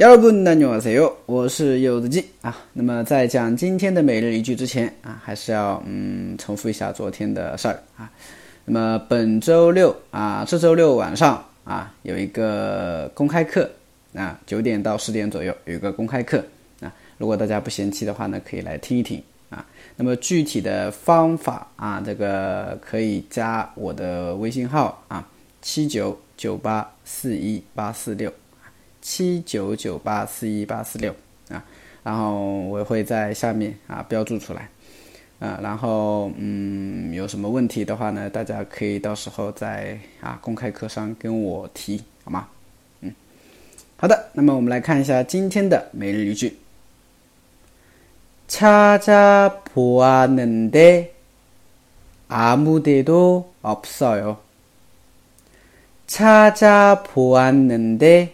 여러분안녕하세요，我是柚子鸡啊。那么在讲今天的每日一句之前啊，还是要嗯重复一下昨天的事儿啊。那么本周六啊，这周六晚上啊有一个公开课啊，九点到十点左右有一个公开课啊。如果大家不嫌弃的话呢，可以来听一听啊。那么具体的方法啊，这个可以加我的微信号啊，七九九八四一八四六。 七九九八四一八四六啊，然后我会在下面啊标注出来，啊，然后嗯有什么问题的话呢，大家可以到时候在啊公开课上跟我提，好吗？嗯，好的，那么我们来看一下今天的每日一句，찾아보았는데아무데도없어 요。 찾아보았는데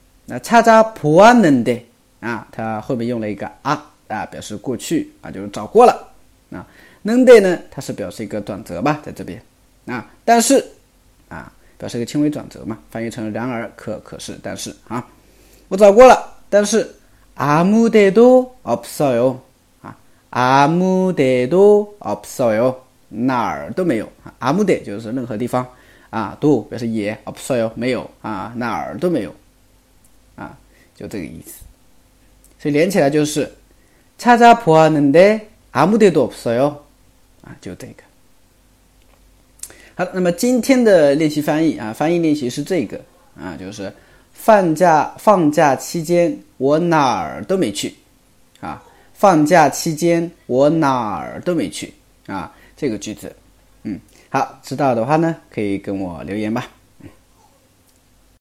那찾아보다就是找找看啊，哪儿都没有啊，아무데도 없어요啊，아무데도 없어요，哪儿都没有啊，哪儿都没有。 啊，就这个意思。所以连起来就是찾아보았는데아무데도없어 요。 啊，就这个。好，那么今天的练习翻译啊，翻译练习是这个啊，就是放假放假期间我哪儿都没去啊，放假期间我哪儿都没去啊，这个句子。嗯，好，知道的话呢，可以跟我留言吧。